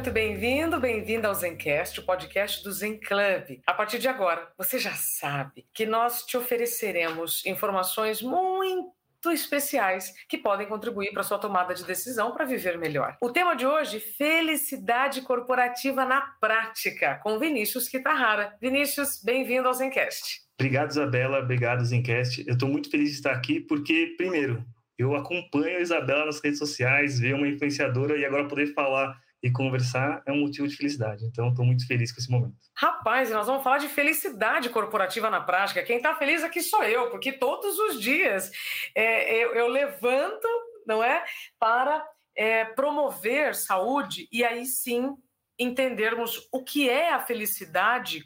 Muito bem-vindo, bem-vinda ao Zencast, o podcast do Zen Club. A partir de agora, você já sabe que nós te ofereceremos informações muito especiais que podem contribuir para sua tomada de decisão para viver melhor. O tema de hoje, felicidade corporativa na prática, com Vinícius Kitarrara. Vinícius, bem-vindo ao Zencast. Obrigado, Isabela. Obrigado, Zencast. Eu estou muito feliz de estar aqui porque, primeiro, eu acompanho a Isabela nas redes sociais, ver uma influenciadora e agora poder falar e conversar é um motivo de felicidade. Então, estou muito feliz com esse momento. Rapaz, nós vamos falar de felicidade corporativa na prática. Quem está feliz aqui sou eu, porque todos os dias é, eu, eu, levanto, não é, para é, promover saúde e aí sim entendermos o que é a felicidade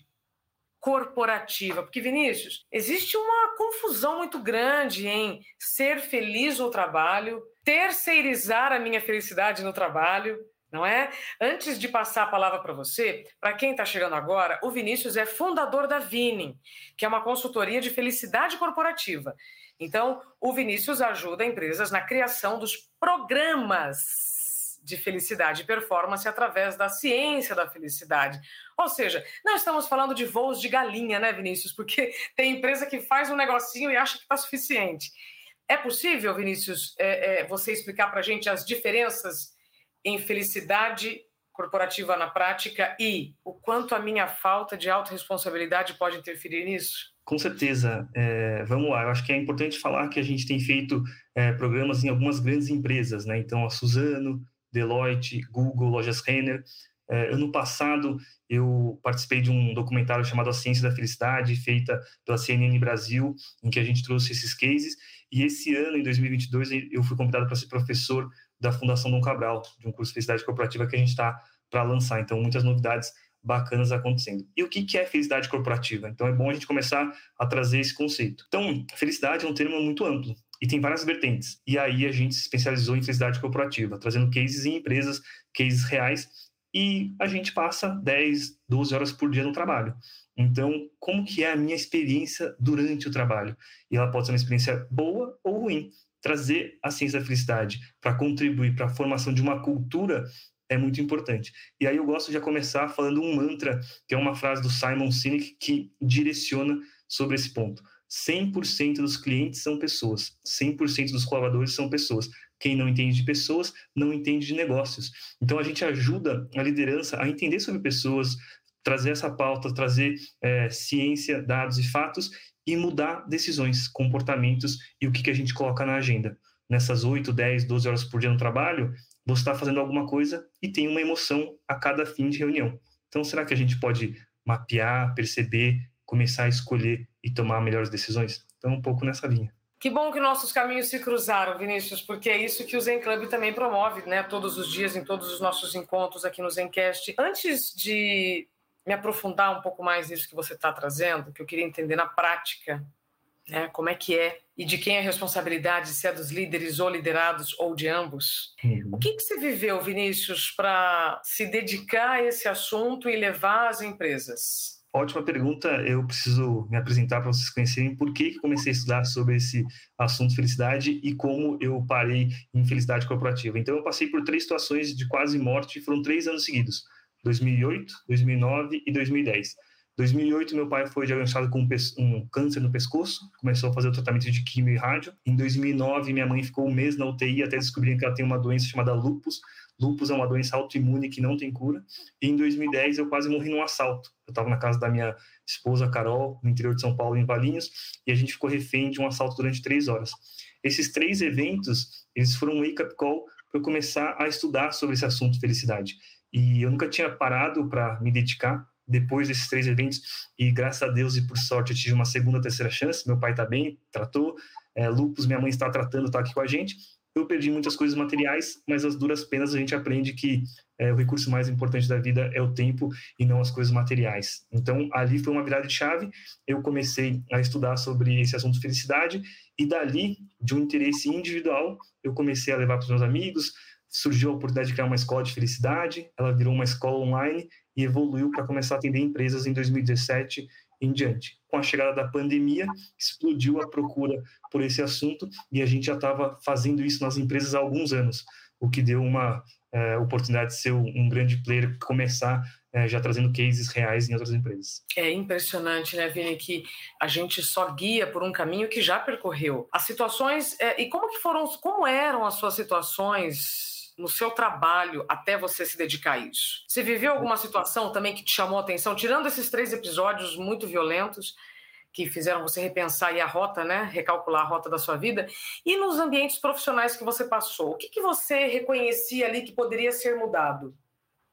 corporativa. Porque, Vinícius, existe uma confusão muito grande em ser feliz no trabalho, terceirizar a minha felicidade no trabalho não é? Antes de passar a palavra para você, para quem está chegando agora, o Vinícius é fundador da Vini, que é uma consultoria de felicidade corporativa. Então, o Vinícius ajuda empresas na criação dos programas de felicidade e performance através da ciência da felicidade. Ou seja, não estamos falando de voos de galinha, né, Vinícius? Porque tem empresa que faz um negocinho e acha que está suficiente. É possível, Vinícius, é, é, você explicar para a gente as diferenças em felicidade corporativa na prática e o quanto a minha falta de autorresponsabilidade pode interferir nisso? Com certeza. É, vamos lá, eu acho que é importante falar que a gente tem feito é, programas em algumas grandes empresas, né? Então, a Suzano, Deloitte, Google, Lojas Renner. É, ano passado, eu participei de um documentário chamado A Ciência da Felicidade, feita pela CNN Brasil, em que a gente trouxe esses cases. E esse ano, em 2022, eu fui convidado para ser professor da Fundação Dom Cabral, de um curso de felicidade corporativa que a gente está para lançar. Então, muitas novidades bacanas acontecendo. E o que é felicidade corporativa? Então, é bom a gente começar a trazer esse conceito. Então, felicidade é um termo muito amplo e tem várias vertentes. E aí a gente se especializou em felicidade corporativa, trazendo cases em empresas, cases reais, e a gente passa 10, 12 horas por dia no trabalho. Então, como que é a minha experiência durante o trabalho? E ela pode ser uma experiência boa ou ruim trazer a ciência da felicidade para contribuir para a formação de uma cultura é muito importante. E aí eu gosto de começar falando um mantra, que é uma frase do Simon Sinek que direciona sobre esse ponto. 100% dos clientes são pessoas, 100% dos colaboradores são pessoas. Quem não entende de pessoas não entende de negócios. Então a gente ajuda a liderança a entender sobre pessoas, trazer essa pauta, trazer é, ciência, dados e fatos e mudar decisões, comportamentos e o que, que a gente coloca na agenda. Nessas 8, 10, 12 horas por dia no trabalho, você está fazendo alguma coisa e tem uma emoção a cada fim de reunião. Então, será que a gente pode mapear, perceber, começar a escolher e tomar melhores decisões? Então, um pouco nessa linha. Que bom que nossos caminhos se cruzaram, Vinícius, porque é isso que o Zen Club também promove, né? Todos os dias, em todos os nossos encontros aqui no Zencast. Antes de me aprofundar um pouco mais nisso que você está trazendo, que eu queria entender na prática, né, como é que é e de quem é a responsabilidade, se é dos líderes ou liderados ou de ambos. Uhum. O que, que você viveu, Vinícius, para se dedicar a esse assunto e levar às empresas? Ótima pergunta. Eu preciso me apresentar para vocês conhecerem por que comecei a estudar sobre esse assunto felicidade e como eu parei em felicidade corporativa. Então, eu passei por três situações de quase morte, foram três anos seguidos. 2008, 2009 e 2010. 2008, meu pai foi diagnosticado com um câncer no pescoço, começou a fazer o tratamento de quimio e rádio. Em 2009, minha mãe ficou um mês na UTI até descobrir que ela tem uma doença chamada lupus. Lupus é uma doença autoimune que não tem cura. E em 2010, eu quase morri num assalto. Eu estava na casa da minha esposa, Carol, no interior de São Paulo, em Valinhos, e a gente ficou refém de um assalto durante três horas. Esses três eventos, eles foram um wake-up call para eu começar a estudar sobre esse assunto de felicidade. E eu nunca tinha parado para me dedicar depois desses três eventos. E graças a Deus e por sorte eu tive uma segunda, terceira chance. Meu pai está bem, tratou. É, lupus, minha mãe está tratando, está aqui com a gente. eu perdi muitas coisas materiais, mas as duras penas a gente aprende que é, o recurso mais importante da vida é o tempo e não as coisas materiais. Então, ali foi uma virada de chave. Eu comecei a estudar sobre esse assunto de felicidade e dali, de um interesse individual, eu comecei a levar para os meus amigos. Surgiu a oportunidade de criar uma escola de felicidade. Ela virou uma escola online e evoluiu para começar a atender empresas em 2017 em diante. Com a chegada da pandemia, explodiu a procura por esse assunto e a gente já estava fazendo isso nas empresas há alguns anos, o que deu uma é, oportunidade de ser um grande player, começar é, já trazendo cases reais em outras empresas. É impressionante, né, Vini, que a gente só guia por um caminho que já percorreu. As situações é, e como que foram, como eram as suas situações no seu trabalho até você se dedicar a isso? Você viveu alguma situação também que te chamou a atenção, tirando esses três episódios muito violentos que fizeram você repensar a rota, né, recalcular a rota da sua vida, e nos ambientes profissionais que você passou, o que, que você reconhecia ali que poderia ser mudado?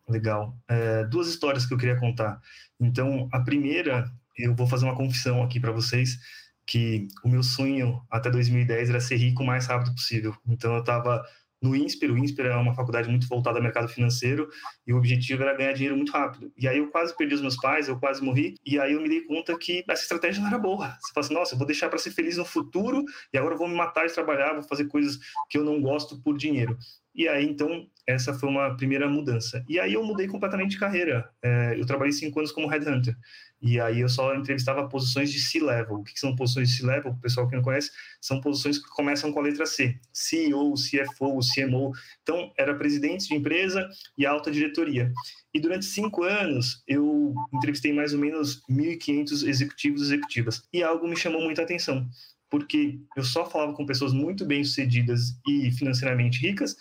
Legal. É, duas histórias que eu queria contar. Então, a primeira, eu vou fazer uma confissão aqui para vocês, que o meu sonho até 2010 era ser rico o mais rápido possível. Então, eu estava no INSPER. O INSPER é uma faculdade muito voltada ao mercado financeiro e o objetivo era ganhar dinheiro muito rápido. E aí eu quase perdi os meus pais, eu quase morri, e aí eu me dei conta que essa estratégia não era boa. Você fala assim, nossa, eu vou deixar para ser feliz no futuro e agora eu vou me matar de trabalhar, vou fazer coisas que eu não gosto por dinheiro. E aí, então, essa foi uma primeira mudança. E aí eu mudei completamente de carreira. É, eu trabalhei cinco anos como headhunter. E aí eu só entrevistava posições de C-level. O que são posições de C-level? O pessoal que não conhece, são posições que começam com a letra C. CEO, CFO, CMO. Então, era presidente de empresa e alta diretoria. E durante cinco anos, eu entrevistei mais ou menos 1.500 executivos e executivas. E algo me chamou muita atenção, porque eu só falava com pessoas muito bem-sucedidas e financeiramente ricas,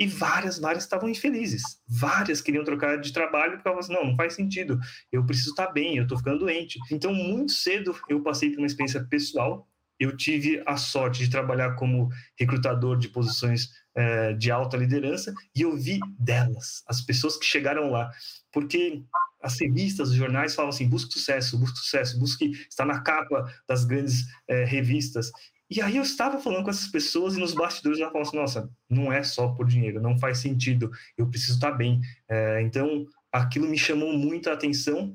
e várias, várias estavam infelizes. Várias queriam trocar de trabalho porque elas assim, não, não faz sentido. Eu preciso estar bem, eu estou ficando doente. Então, muito cedo eu passei por uma experiência pessoal. Eu tive a sorte de trabalhar como recrutador de posições é, de alta liderança e eu vi delas, as pessoas que chegaram lá. Porque as revistas, os jornais falam assim: busque sucesso, busque sucesso, busque estar na capa das grandes é, revistas. E aí eu estava falando com essas pessoas e nos bastidores ela falou assim, nossa, não é só por dinheiro, não faz sentido, eu preciso estar bem. É, então, aquilo me chamou muita atenção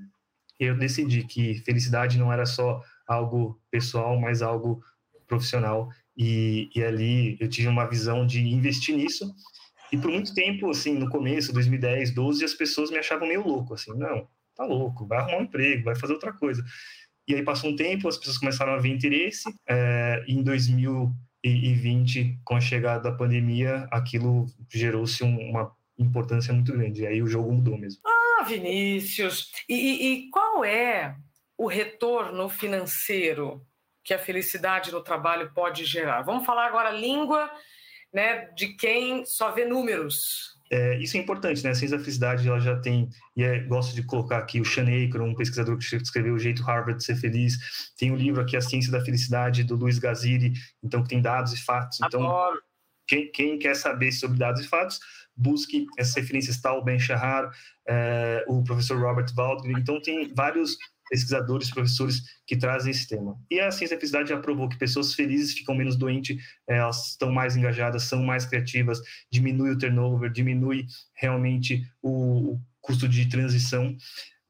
e eu decidi que felicidade não era só algo pessoal, mas algo profissional. E, e ali eu tive uma visão de investir nisso. E por muito tempo, assim, no começo, 2010, 12, as pessoas me achavam meio louco, assim, não, tá louco, vai arrumar um emprego, vai fazer outra coisa. E aí passou um tempo, as pessoas começaram a ver interesse. É, em 2020, com a chegada da pandemia, aquilo gerou-se uma importância muito grande. E aí o jogo mudou mesmo. Ah, Vinícius! E, e qual é o retorno financeiro que a felicidade no trabalho pode gerar? Vamos falar agora a língua né, de quem só vê números. É, isso é importante, né? A ciência da felicidade ela já tem, e é, gosto de colocar aqui o Sean Aker, um pesquisador que escreveu O Jeito Harvard de Ser Feliz. Tem um livro aqui, A Ciência da Felicidade, do Luiz Gaziri, então que tem dados e fatos. Então, quem, quem, quer saber sobre dados e fatos, busque essas referências, tal, Ben Shahar, é, o professor Robert Waldron. Então, tem vários pesquisadores, professores que trazem esse tema. E a ciência da felicidade já provou que pessoas felizes ficam menos doentes, é, elas estão mais engajadas, são mais criativas, diminui o turnover, diminui realmente o, custo de transição.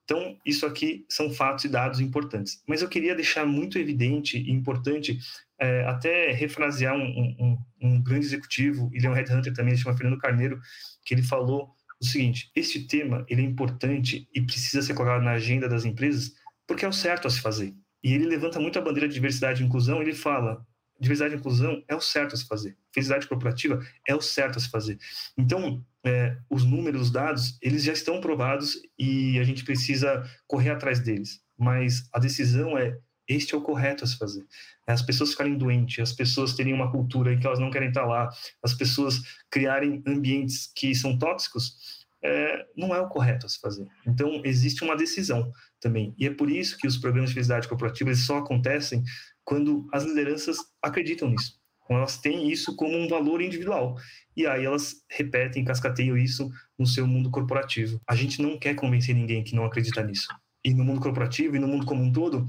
Então, isso aqui são fatos e dados importantes. Mas eu queria deixar muito evidente e importante, é, até refrasear um, um, um, grande executivo, ele é um headhunter também, ele chama Fernando Carneiro, que ele falou o seguinte, este tema ele é importante e precisa ser colocado na agenda das empresas porque é o certo a se fazer. E ele levanta muito a bandeira de diversidade e inclusão, ele fala, diversidade e inclusão é o certo a se fazer. Felicidade corporativa é o certo a se fazer. Então, é, os números, os dados, eles já estão provados e a gente precisa correr atrás deles. Mas a decisão é este é o correto a se fazer. As pessoas ficarem doentes, as pessoas terem uma cultura em que elas não querem estar lá, as pessoas criarem ambientes que são tóxicos, é, não é o correto a se fazer. Então, existe uma decisão também. E é por isso que os programas de felicidade corporativa eles só acontecem quando as lideranças acreditam nisso. Quando elas têm isso como um valor individual. E aí elas repetem, cascateiam isso no seu mundo corporativo. A gente não quer convencer ninguém que não acredita nisso. E no mundo corporativo e no mundo como um todo,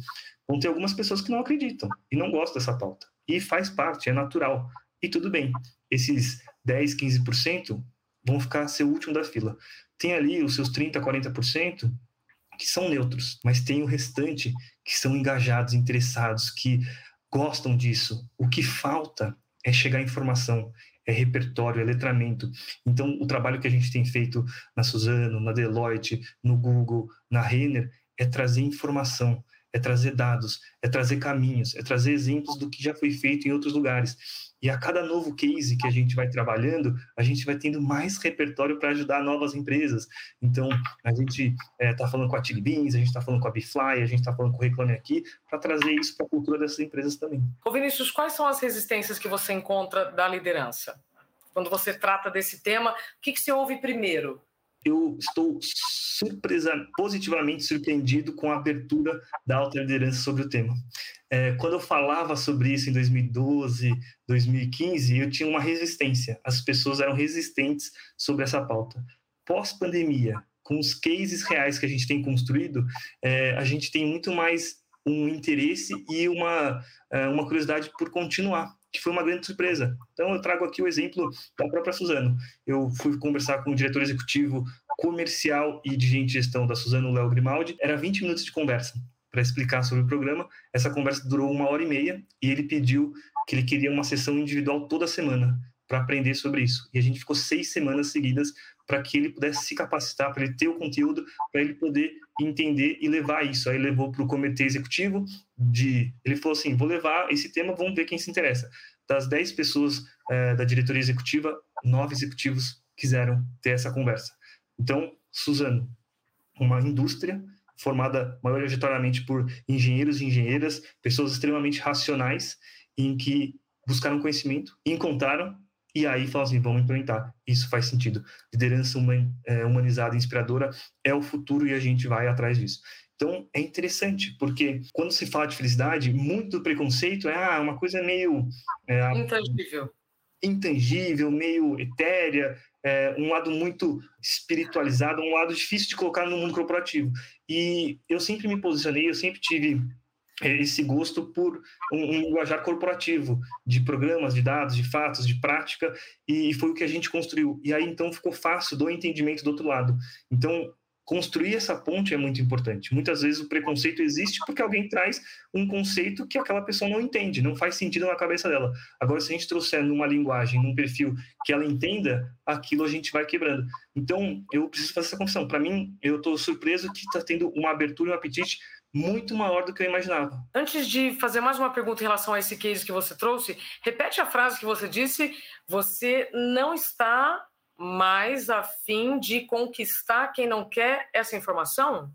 vão ter algumas pessoas que não acreditam e não gostam dessa pauta. E faz parte, é natural. E e tudo bem. Esses 10, 15% vão ficar ser o último da fila. Tem ali os seus 30, 40% que são neutros, mas tem o restante que são engajados, interessados, que gostam disso. O que falta é chegar informação, é repertório, é letramento. Então, o trabalho que a gente tem feito na Suzano, na Deloitte, no Google, na Renner, é trazer informação, é trazer dados, é trazer caminhos, é trazer exemplos do que já foi feito em outros lugares. E a cada novo case que a gente vai trabalhando, a gente vai tendo mais repertório para ajudar novas empresas. Então, a gente está é, tá falando com a Chili Beans, a gente está falando com a Bifly, a gente está falando com o Reclame Aqui, para trazer isso para a cultura dessas empresas também. Ô Vinícius, quais são as resistências que você encontra da liderança? Quando você trata desse tema, o que, que você ouve primeiro? eu estou surpresa, positivamente surpreendido com a abertura da alta liderança sobre o tema. É, quando eu falava sobre isso em 2012, 2015, eu tinha uma resistência. As pessoas eram resistentes sobre essa pauta. Pós-pandemia, com os cases reais que a gente tem construído, é, a gente tem muito mais um interesse e uma, é, uma curiosidade por continuar que foi uma grande surpresa. Então, eu trago aqui o exemplo da própria Suzano. Eu fui conversar com o diretor executivo comercial e de gestão da Suzano, Léo Grimaldi. Era 20 minutos de conversa para explicar sobre o programa. Essa conversa durou uma hora e meia e ele pediu que ele queria uma sessão individual toda semana para aprender sobre isso. E a gente ficou seis semanas seguidas para que ele pudesse se capacitar, para ele ter o conteúdo, para ele poder entender e levar isso. Aí levou para o comitê executivo de, ele falou assim, vou levar esse tema, vamos ver quem se interessa. Das dez pessoas é, da diretoria executiva, nove executivos quiseram ter essa conversa. Então, Suzano, uma indústria formada majoritariamente por engenheiros e engenheiras, pessoas extremamente racionais, em que buscaram conhecimento, encontraram e aí falam assim, vamos implementar. Isso faz sentido. Liderança é, humanizada, inspiradora é o futuro e a gente vai atrás disso. Então é interessante, porque quando se fala de felicidade, muito preconceito é ah, uma coisa meio. É, intangível. Intangível, meio etérea, é, um lado muito espiritualizado, um lado difícil de colocar no mundo corporativo. E eu sempre me posicionei, eu sempre tive é, esse gosto por um, um linguajar corporativo, de programas, de dados, de fatos, de prática, e foi o que a gente construiu. E aí, então, ficou fácil do entendimento do outro lado. Então, construir essa ponte é muito importante. Muitas vezes o preconceito existe porque alguém traz um conceito que aquela pessoa não entende, não faz sentido na cabeça dela. Agora, se a gente trouxer numa linguagem, num perfil que ela entenda, aquilo a gente vai quebrando. Então, eu preciso fazer essa confissão. Para mim, eu estou surpreso que está tendo uma abertura e um apetite muito maior do que eu imaginava. Antes de fazer mais uma pergunta em relação a esse case que você trouxe, repete a frase que você disse: você não está mais a fim de conquistar quem não quer essa informação?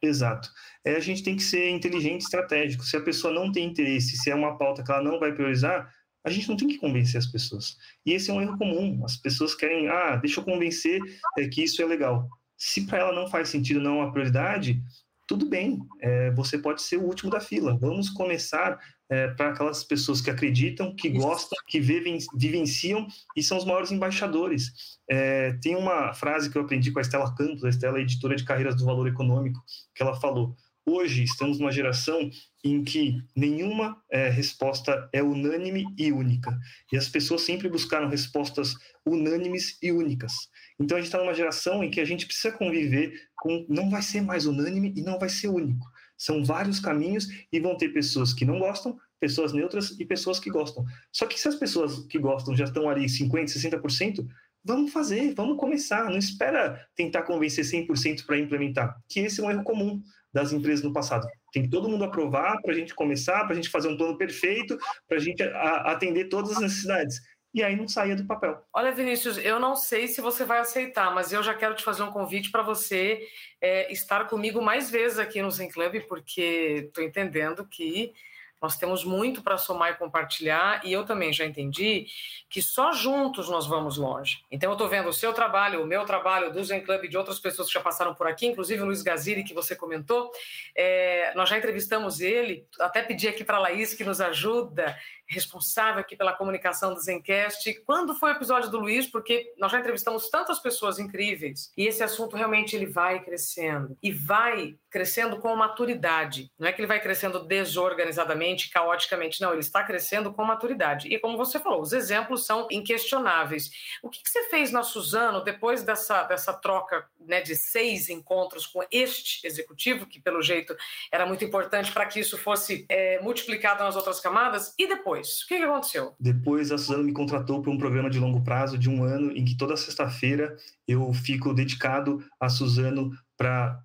Exato. É, a gente tem que ser inteligente estratégico. Se a pessoa não tem interesse, se é uma pauta que ela não vai priorizar, a gente não tem que convencer as pessoas. E esse é um erro comum. As pessoas querem, ah, deixa eu convencer é, que isso é legal. Se para ela não faz sentido, não é uma prioridade, tudo bem, é, você pode ser o último da fila. Vamos começar é, para aquelas pessoas que acreditam, que Isso. gostam, que vivem, vivenciam e são os maiores embaixadores. É, tem uma frase que eu aprendi com a Estela Campos, a Estela é editora de carreiras do valor econômico, que ela falou: Hoje estamos numa geração em que nenhuma é, resposta é unânime e única. E as pessoas sempre buscaram respostas unânimes e únicas. Então a gente está numa geração em que a gente precisa conviver com. Não vai ser mais unânime e não vai ser único. São vários caminhos e vão ter pessoas que não gostam, pessoas neutras e pessoas que gostam. Só que se as pessoas que gostam já estão ali 50%, 60%, vamos fazer, vamos começar. Não espera tentar convencer 100% para implementar, que esse é um erro comum das empresas no passado. Tem que todo mundo aprovar para a gente começar, para a gente fazer um plano perfeito, para a gente atender todas as necessidades. E aí não saía do papel. Olha, Vinícius, eu não sei se você vai aceitar, mas eu já quero te fazer um convite para você é, estar comigo mais vezes aqui no Zen Club, porque estou entendendo que nós temos muito para somar e compartilhar, e eu também já entendi que só juntos nós vamos longe. Então, eu estou vendo o seu trabalho, o meu trabalho, do Zen Club de outras pessoas que já passaram por aqui, inclusive o Luiz Gaziri, que você comentou. É, nós já entrevistamos ele, até pedi aqui para a Laís que nos ajuda responsável aqui pela comunicação do Zencast. Quando foi o episódio do Luiz? Porque nós já entrevistamos tantas pessoas incríveis e esse assunto realmente ele vai crescendo e vai crescendo com maturidade. Não é que ele vai crescendo desorganizadamente, caoticamente, não, ele está crescendo com maturidade. E como você falou, os exemplos são inquestionáveis. O que, que você fez na Suzano depois dessa, dessa troca né, de seis encontros com este executivo, que pelo jeito era muito importante para que isso fosse é, multiplicado nas outras camadas, e depois? O que, que aconteceu? Depois a Suzano me contratou para um programa de longo prazo de um ano, em que toda sexta-feira eu fico dedicado a Suzano para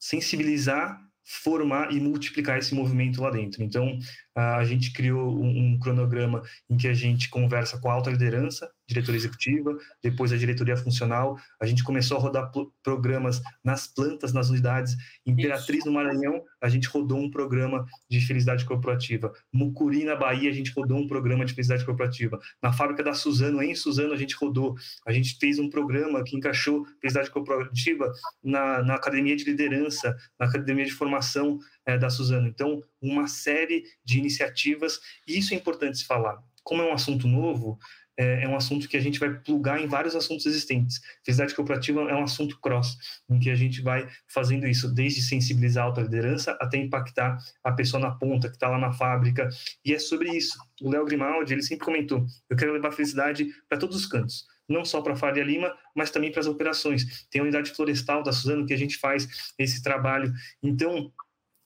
sensibilizar, formar e multiplicar esse movimento lá dentro. Então, a gente criou um, cronograma em que a gente conversa com a alta liderança, diretoria executiva, depois a diretoria funcional. A gente começou a rodar programas nas plantas, nas unidades. Imperatriz Isso. no Maranhão, a gente rodou um programa de felicidade corporativa. Mucuri, na Bahia, a gente rodou um programa de felicidade corporativa. Na fábrica da Suzano, em Suzano, a gente rodou. A gente fez um programa que encaixou felicidade corporativa na, na academia de liderança, na academia de formação é, da Suzano. Então, uma série de iniciativas, e isso é importante se falar. Como é um assunto novo, é, é, um assunto que a gente vai plugar em vários assuntos existentes. Felicidade cooperativa é um assunto cross, em que a gente vai fazendo isso, desde sensibilizar a alta liderança até impactar a pessoa na ponta, que está lá na fábrica. E é sobre isso. O Léo Grimaldi, ele sempre comentou, eu quero levar felicidade para todos os cantos não só para a Faria Lima, mas também para as operações. Tem a unidade florestal da Suzano que a gente faz esse trabalho. Então,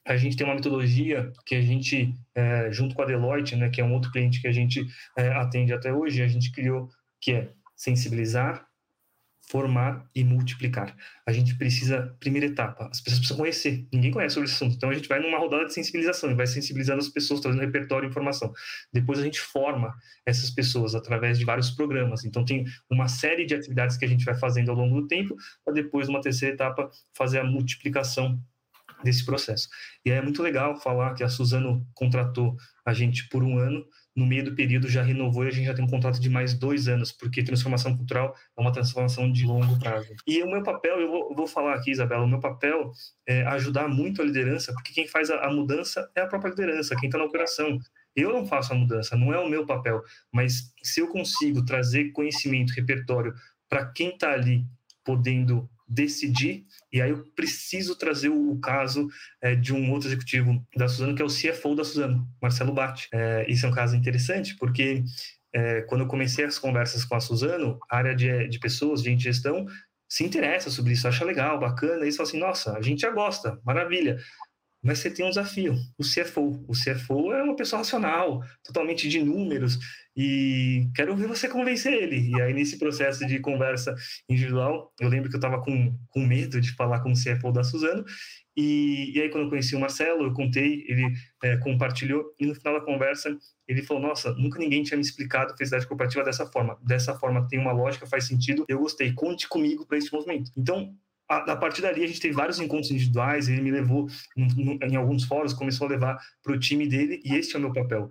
a gente tem uma metodologia que a gente, é, junto com a Deloitte, né, que é um outro cliente que a gente é, atende até hoje, a gente criou, que é sensibilizar, formar e multiplicar. A gente precisa, primeira etapa, as pessoas precisam conhecer. Ninguém conhece sobre esse assunto. Então a gente vai numa rodada de sensibilização e vai sensibilizando as pessoas, trazendo repertório e informação. Depois a gente forma essas pessoas através de vários programas. Então tem uma série de atividades que a gente vai fazendo ao longo do tempo, para depois, numa terceira etapa, fazer a multiplicação desse processo. E é muito legal falar que a Suzano contratou a gente por um ano, no meio do período já renovou e a gente já tem um contrato de mais dois anos, porque transformação cultural é uma transformação de longo prazo. E o meu papel, eu vou, vou falar aqui, Isabela, o meu papel é ajudar muito a liderança, porque quem faz a, a mudança é a própria liderança, quem está na operação. Eu não faço a mudança, não é o meu papel, mas se eu consigo trazer conhecimento, repertório para quem está ali podendo decidir, e aí eu preciso trazer o, caso é, de um outro executivo da Suzano, que é o CFO da Suzano, Marcelo Batti. É, isso é um caso interessante, porque é, quando eu comecei as conversas com a Suzano, a área de, de pessoas, de gestão, se interessa sobre isso, acha legal, bacana, e eles falam assim, nossa, a gente já gosta, maravilha. Mas você tem um desafio, o CFO. O CFO é uma pessoa racional, totalmente de números, e quero ouvir você convencer ele. E aí, nesse processo de conversa individual, eu lembro que eu estava com, com medo de falar com o CFO da Suzano, e, e aí, quando eu conheci o Marcelo, eu contei, ele é, compartilhou, e no final da conversa, ele falou: Nossa, nunca ninguém tinha me explicado a felicidade cooperativa dessa forma. Dessa forma tem uma lógica, faz sentido, eu gostei, conte comigo para esse movimento. Então, a, a, partir dali, a gente teve vários encontros individuais, ele me levou no, no, em alguns fóruns, começou a levar para o time dele, e este é o meu papel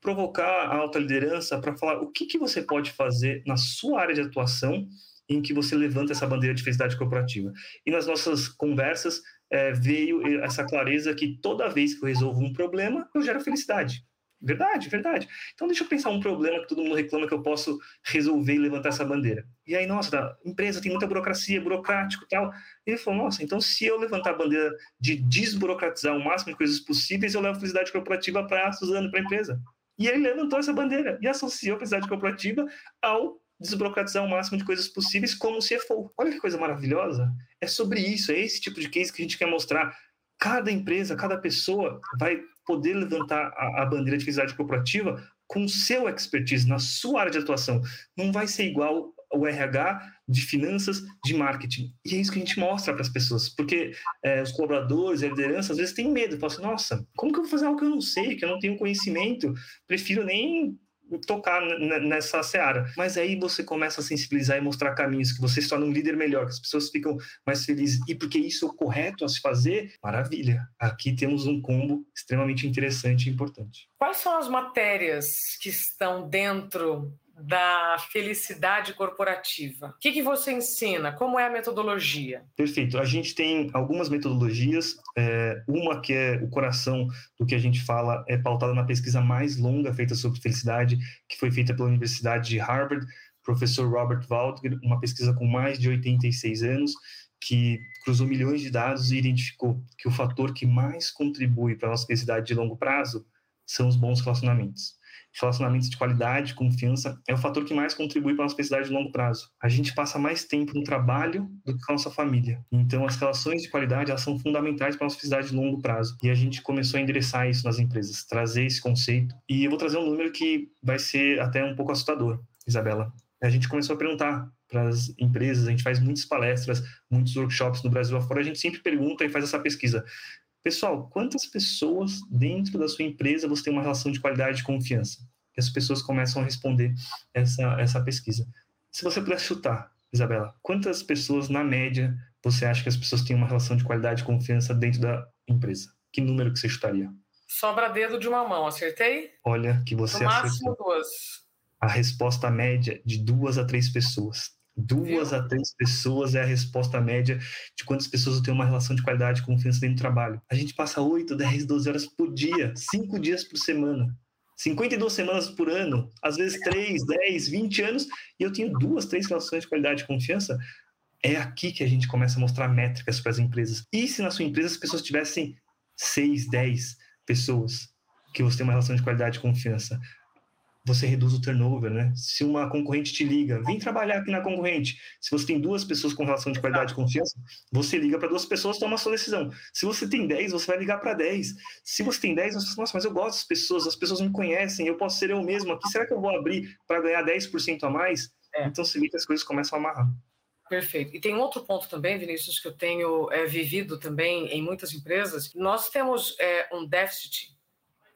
provocar a alta liderança para falar o que, que você pode fazer na sua área de atuação em que você levanta essa bandeira de felicidade corporativa. E nas nossas conversas é, veio essa clareza que toda vez que eu resolvo um problema, eu gero felicidade. Verdade, verdade. Então deixa eu pensar um problema que todo mundo reclama que eu posso resolver e levantar essa bandeira. E aí, nossa, a empresa tem muita burocracia, burocrático e tal. E ele falou, nossa, então se eu levantar a bandeira de desburocratizar o máximo de coisas possíveis, eu levo felicidade corporativa para a Suzano, para a empresa. E ele levantou essa bandeira e associou a felicidade corporativa ao desburocratizar o máximo de coisas possíveis como CFO. Olha que coisa maravilhosa. É sobre isso, é esse tipo de case que a gente quer mostrar. Cada empresa, cada pessoa vai poder levantar a, a bandeira de felicidade corporativa com seu expertise, na sua área de atuação. Não vai ser igual o RH de finanças, de marketing. E é isso que a gente mostra para as pessoas, porque é, os colaboradores, a liderança, às vezes tem medo, falam assim, nossa, como que eu vou fazer algo que eu não sei, que eu não tenho conhecimento, prefiro nem tocar nessa seara. Mas aí você começa a sensibilizar e mostrar caminhos que você se torna um líder melhor, que as pessoas ficam mais felizes. E porque isso é o correto a se fazer, maravilha. Aqui temos um combo extremamente interessante e importante. Quais são as matérias que estão dentro da felicidade corporativa. O que, que você ensina? Como é a metodologia? Perfeito. A gente tem algumas metodologias. É, uma que é o coração do que a gente fala é pautada na pesquisa mais longa feita sobre felicidade, que foi feita pela Universidade de Harvard, professor Robert Waldger, uma pesquisa com mais de 86 anos, que cruzou milhões de dados e identificou que o fator que mais contribui para a nossa felicidade de longo prazo são os bons relacionamentos relacionamentos de qualidade, confiança, é o fator que mais contribui para a nossa felicidade de longo prazo. A gente passa mais tempo no trabalho do que com a nossa família. Então, as relações de qualidade elas são fundamentais para a nossa felicidade de longo prazo. E a gente começou a endereçar isso nas empresas, trazer esse conceito. E eu vou trazer um número que vai ser até um pouco assustador, Isabela. A gente começou a perguntar para as empresas, a gente faz muitas palestras, muitos workshops no Brasil afora, a gente sempre pergunta e faz essa pesquisa. Pessoal, quantas pessoas dentro da sua empresa você tem uma relação de qualidade e confiança? E as pessoas começam a responder essa, essa pesquisa. Se você puder chutar, Isabela, quantas pessoas, na média, você acha que as pessoas têm uma relação de qualidade e confiança dentro da empresa? Que número que você chutaria? Sobra dedo de uma mão, acertei? Olha que você no acertou. máximo duas. A resposta média de duas a três pessoas. Duas Viu? a três pessoas é a resposta média de quantas pessoas têm uma relação de qualidade e confiança dentro do trabalho. A gente passa 8, 10, 12 horas por dia, 5 dias por semana. 52 semanas por ano, às vezes 3, 10, 20 anos, e eu tenho duas, três relações de qualidade e confiança. É aqui que a gente começa a mostrar métricas para as empresas. E se na sua empresa as pessoas tivessem 6, 10 pessoas que você tem uma relação de qualidade e confiança? Você reduz o turnover, né? Se uma concorrente te liga, vem trabalhar aqui na concorrente. Se você tem duas pessoas com relação de qualidade e confiança, você liga para duas pessoas, toma a sua decisão. Se você tem 10, você vai ligar para 10. Se você tem 10, você fala, nossa, mas eu gosto das pessoas, as pessoas me conhecem, eu posso ser eu mesmo aqui, será que eu vou abrir para ganhar 10% a mais? É. Então você vê que as coisas começam a amarrar. Perfeito. E tem um outro ponto também, Vinícius, que eu tenho é, vivido também em muitas empresas. Nós temos é, um déficit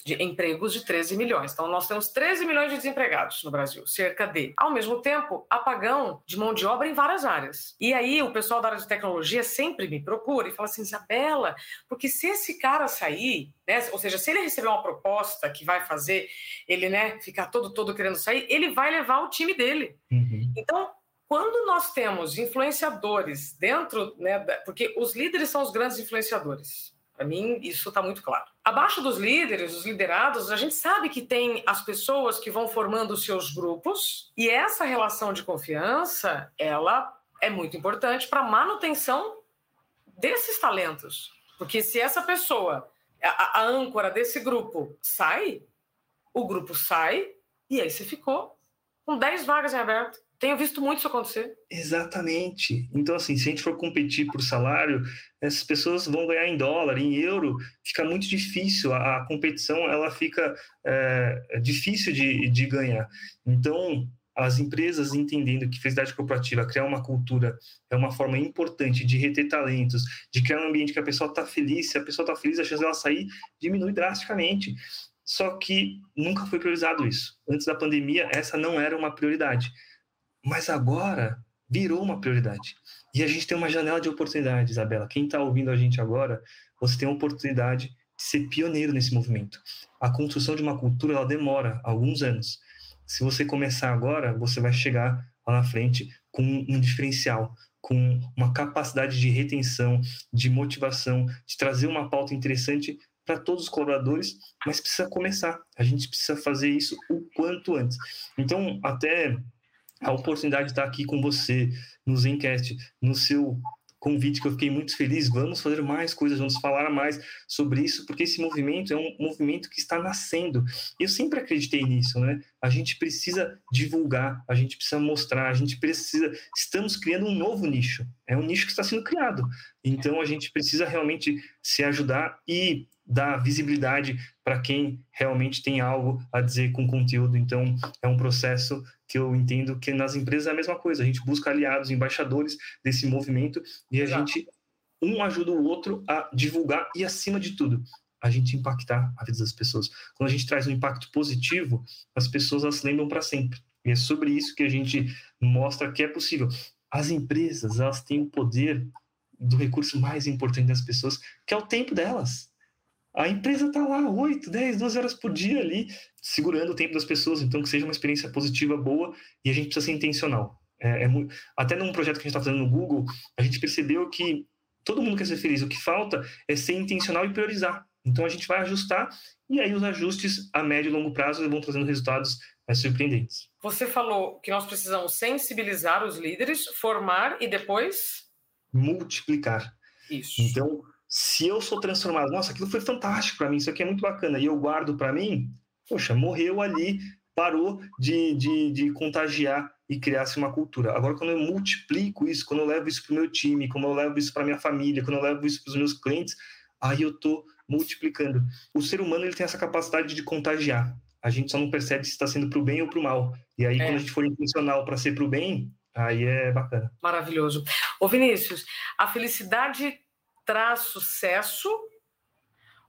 de empregos de 13 milhões. Então, nós temos 13 milhões de desempregados no Brasil, cerca de. Ao mesmo tempo, apagão de mão de obra em várias áreas. E aí, o pessoal da área de tecnologia sempre me procura e fala assim: Isabela, porque se esse cara sair, né, ou seja, se ele receber uma proposta que vai fazer ele né, ficar todo, todo querendo sair, ele vai levar o time dele. Uhum. Então, quando nós temos influenciadores dentro, né, porque os líderes são os grandes influenciadores. Para mim, isso está muito claro. Abaixo dos líderes, os liderados, a gente sabe que tem as pessoas que vão formando os seus grupos, e essa relação de confiança, ela é muito importante para a manutenção desses talentos. Porque se essa pessoa, a, a âncora desse grupo, sai, o grupo sai, e aí você ficou com 10 vagas em aberto. Tenho visto muito isso acontecer. Exatamente. Então, assim, se a gente for competir por salário, essas pessoas vão ganhar em dólar, em euro, fica muito difícil. A, a competição, ela fica é, difícil de, de ganhar. Então, as empresas entendendo que felicidade corporativa, criar uma cultura é uma forma importante de reter talentos, de criar um ambiente que a pessoa está feliz, se a pessoa está feliz, a chance dela sair diminui drasticamente. Só que nunca foi priorizado isso. Antes da pandemia, essa não era uma prioridade. Mas agora virou uma prioridade. E a gente tem uma janela de oportunidade, Isabela. Quem está ouvindo a gente agora, você tem a oportunidade de ser pioneiro nesse movimento. A construção de uma cultura ela demora alguns anos. Se você começar agora, você vai chegar lá na frente com um diferencial, com uma capacidade de retenção, de motivação, de trazer uma pauta interessante para todos os colaboradores, mas precisa começar. A gente precisa fazer isso o quanto antes. Então, até a oportunidade de estar aqui com você no Zencast, no seu convite que eu fiquei muito feliz. Vamos fazer mais coisas, vamos falar mais sobre isso, porque esse movimento é um movimento que está nascendo. Eu sempre acreditei nisso, né? A gente precisa divulgar, a gente precisa mostrar, a gente precisa. Estamos criando um novo nicho. É um nicho que está sendo criado. Então a gente precisa realmente se ajudar e dar visibilidade para quem realmente tem algo a dizer com conteúdo. Então, é um processo que eu entendo que nas empresas é a mesma coisa. A gente busca aliados, embaixadores desse movimento e a Exato. gente um ajuda o outro a divulgar e, acima de tudo, a gente impactar a vida das pessoas. Quando a gente traz um impacto positivo, as pessoas se lembram para sempre. E é sobre isso que a gente mostra que é possível. As empresas, elas têm o poder do recurso mais importante das pessoas, que é o tempo delas A empresa está lá 8, 10, 12 horas por dia ali, segurando o tempo das pessoas, então que seja uma experiência positiva, boa, e a gente precisa ser intencional. É, é muito... Até num projeto que a gente está fazendo no Google, a gente percebeu que todo mundo quer ser feliz, o que falta é ser intencional e priorizar. Então a gente vai ajustar, e aí os ajustes a médio e longo prazo vão trazendo resultados é, surpreendentes. Você falou que nós precisamos sensibilizar os líderes, formar e depois multiplicar. Isso. Então, se eu sou transformado, nossa, aquilo foi fantástico para mim, isso aqui é muito bacana, e eu guardo para mim, poxa, morreu ali, parou de, de, de contagiar e criar-se uma cultura. Agora, quando eu multiplico isso, quando eu levo isso para o meu time, quando eu levo isso para minha família, quando eu levo isso para os meus clientes, aí eu estou multiplicando. O ser humano ele tem essa capacidade de contagiar. A gente só não percebe se está sendo para o bem ou para o mal. E aí, é. quando a gente for intencional para ser para o bem, aí é bacana. Maravilhoso. Ô Vinícius, a felicidade traz sucesso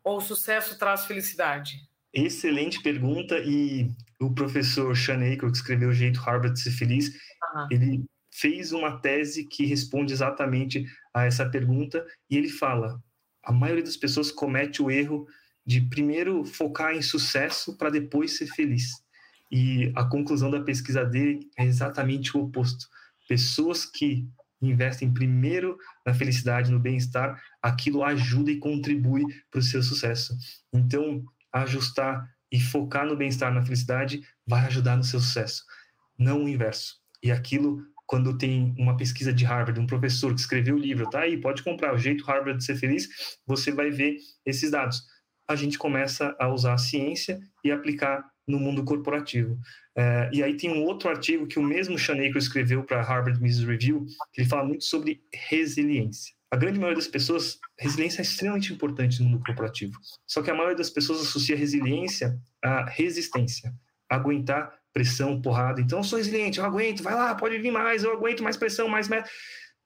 ou sucesso traz felicidade? Excelente pergunta e o professor Sean Aker, que escreveu O Jeito Harvard de Ser Feliz, uhum. ele fez uma tese que responde exatamente a essa pergunta e ele fala: a maioria das pessoas comete o erro de primeiro focar em sucesso para depois ser feliz. E a conclusão da pesquisa dele é exatamente o oposto. Pessoas que investem primeiro na felicidade, no bem-estar, aquilo ajuda e contribui para o seu sucesso. Então, ajustar e focar no bem-estar, na felicidade, vai ajudar no seu sucesso, não o inverso. E aquilo, quando tem uma pesquisa de Harvard, um professor que escreveu o livro, tá aí, pode comprar, o jeito Harvard de ser feliz, você vai ver esses dados. A gente começa a usar a ciência e aplicar no mundo corporativo. É, e aí tem um outro artigo que o mesmo Shaneiko escreveu para Harvard Business Review, que ele fala muito sobre resiliência. A grande maioria das pessoas, resiliência é extremamente importante no mundo corporativo. Só que a maioria das pessoas associa resiliência à resistência, aguentar pressão, porrada. Então, eu sou resiliente, eu aguento, vai lá, pode vir mais, eu aguento mais pressão, mais.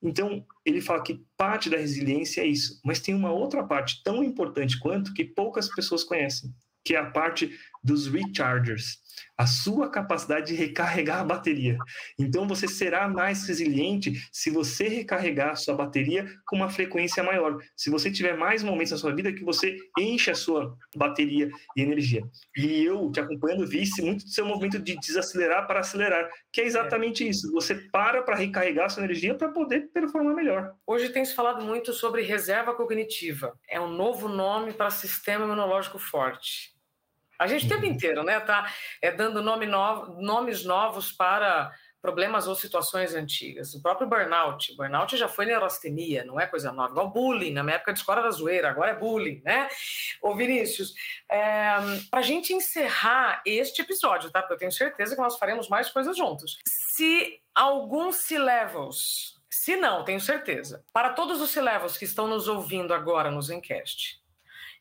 Então, ele fala que parte da resiliência é isso. Mas tem uma outra parte tão importante quanto que poucas pessoas conhecem, que é a parte dos rechargers, a sua capacidade de recarregar a bateria. Então você será mais resiliente se você recarregar a sua bateria com uma frequência maior. Se você tiver mais momentos na sua vida que você enche a sua bateria e energia. E eu, te acompanhando, vi muito do seu movimento de desacelerar para acelerar, que é exatamente é. isso. Você para para recarregar a sua energia para poder performar melhor. Hoje tem se falado muito sobre reserva cognitiva. É um novo nome para sistema imunológico forte. A gente o tempo uhum. inteiro, né, tá é, dando nome novo, nomes novos para problemas ou situações antigas. O próprio burnout. Burnout já foi neurastenia, não é coisa nova. Igual bullying, na minha época de escola era zoeira, agora é bullying, né? Ô Vinícius, é, para a gente encerrar este episódio, tá? Porque eu tenho certeza que nós faremos mais coisas juntos. Se alguns C-Levels, se não, tenho certeza, para todos os C-Levels que estão nos ouvindo agora no Zencast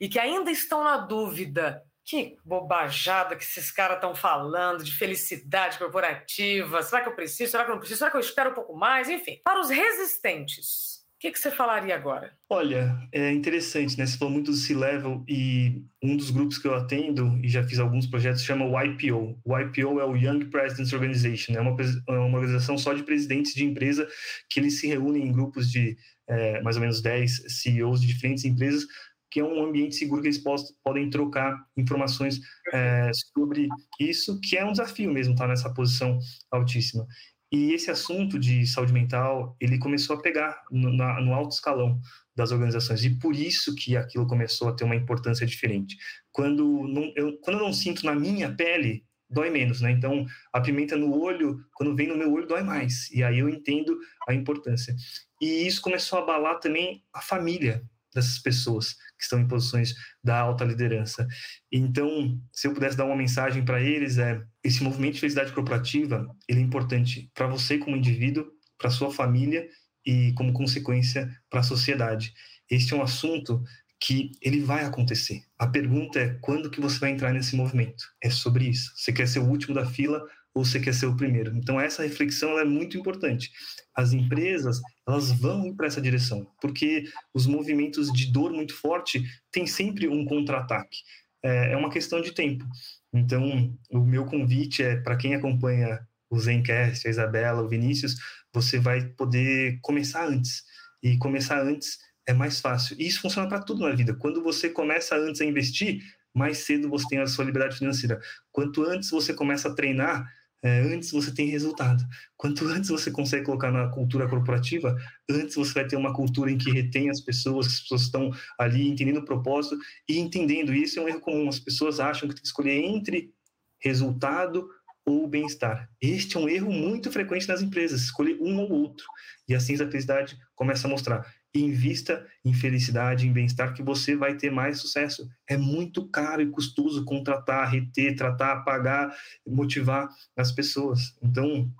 e que ainda estão na dúvida que bobajada que esses caras estão falando de felicidade corporativa. Será que eu preciso? Será que eu não preciso? Será que eu espero um pouco mais? Enfim, para os resistentes, o que, que você falaria agora? Olha, é interessante, né? Você falou muito do C-Level e um dos grupos que eu atendo e já fiz alguns projetos chama o YPO. O YPO é o Young Presidents Organization, é uma, é uma organização só de presidentes de empresa que eles se reúnem em grupos de é, mais ou menos 10 CEOs de diferentes empresas que é um ambiente seguro que eles podem trocar informações é, sobre isso, que é um desafio mesmo estar tá, nessa posição altíssima. E esse assunto de saúde mental, ele começou a pegar no, na, no alto escalão das organizações, e por isso que aquilo começou a ter uma importância diferente. Quando, não, eu, quando eu não sinto na minha pele, dói menos, né? Então, a pimenta no olho, quando vem no meu olho, dói mais. E aí eu entendo a importância. E isso começou a abalar também a família, dessas pessoas que estão em posições da alta liderança. Então, se eu pudesse dar uma mensagem para eles é esse movimento de felicidade corporativa, ele é importante para você como indivíduo, para sua família e como consequência para a sociedade. Este é um assunto que ele vai acontecer. A pergunta é quando que você vai entrar nesse movimento? É sobre isso. Você quer ser o último da fila ou você quer ser o primeiro? Então essa reflexão é muito importante. As empresas elas vão para essa direção, porque os movimentos de dor muito forte têm sempre um contra-ataque. É, é uma questão de tempo. Então o meu convite é para quem acompanha o Zencast, a Isabela, o Vinícius, você vai poder começar antes. E começar antes é mais fácil. E isso funciona para tudo na vida. Quando você começa antes a investir, mais cedo você tem a sua liberdade financeira. Quanto antes você começa a treinar, é, antes você tem resultado. Quanto antes você consegue colocar na cultura corporativa, antes você vai ter uma cultura em que retém as pessoas, as pessoas estão ali entendendo o propósito e entendendo isso é um erro comum. As pessoas acham que tem que escolher entre resultado ou bem-estar. Este é um erro muito frequente nas empresas, escolher um ou outro. E assim a felicidade começa a mostrar invista em felicidade, em bem-estar, que você vai ter mais sucesso. É muito caro e custoso contratar, reter, tratar, pagar, motivar as pessoas. Então,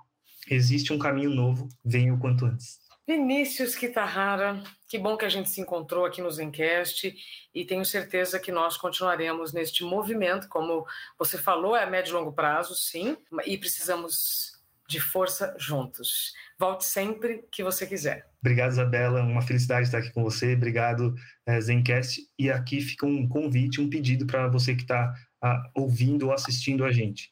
existe um caminho novo, venha o quanto antes. Vinícius Kitarrara, que bom que a gente se encontrou aqui no Zencast e tenho certeza que nós continuaremos neste movimento, como você falou, é a médio e longo prazo, sim, e precisamos de força juntos. Volte sempre que você quiser. Obrigado, Isabela. Uma felicidade estar aqui com você. Obrigado, eh, Zencast. E aqui fica um convite, um pedido para você que está ah, ouvindo ou assistindo a gente.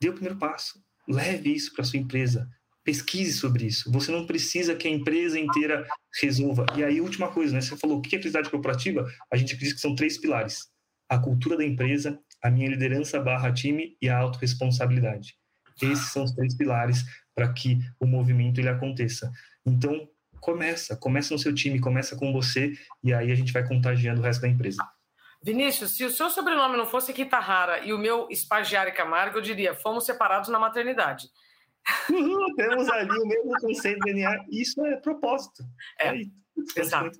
Dê o primeiro passo. Leve isso para sua empresa. Pesquise sobre isso. Você não precisa que a empresa inteira resolva. E aí, última coisa, né? Você falou o que é felicidade corporativa? A gente acredita que são três pilares: a cultura da empresa, a minha liderança barra time e a autorresponsabilidade. Esses são os três pilares para que o movimento ele aconteça. Então, começa, começa no seu time, começa com você e aí a gente vai contagiando o resto da empresa. Vinícius, se o seu sobrenome não fosse Kitahara e o meu Espagiário Camargo, eu diria, fomos separados na maternidade. Uhum, temos ali o mesmo conceito de DNA, isso é propósito. É, é exato.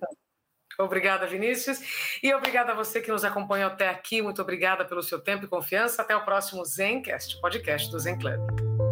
Obrigada, Vinícius. E obrigada a você que nos acompanhou até aqui. Muito obrigada pelo seu tempo e confiança. Até o próximo Zencast, podcast do Zen Club.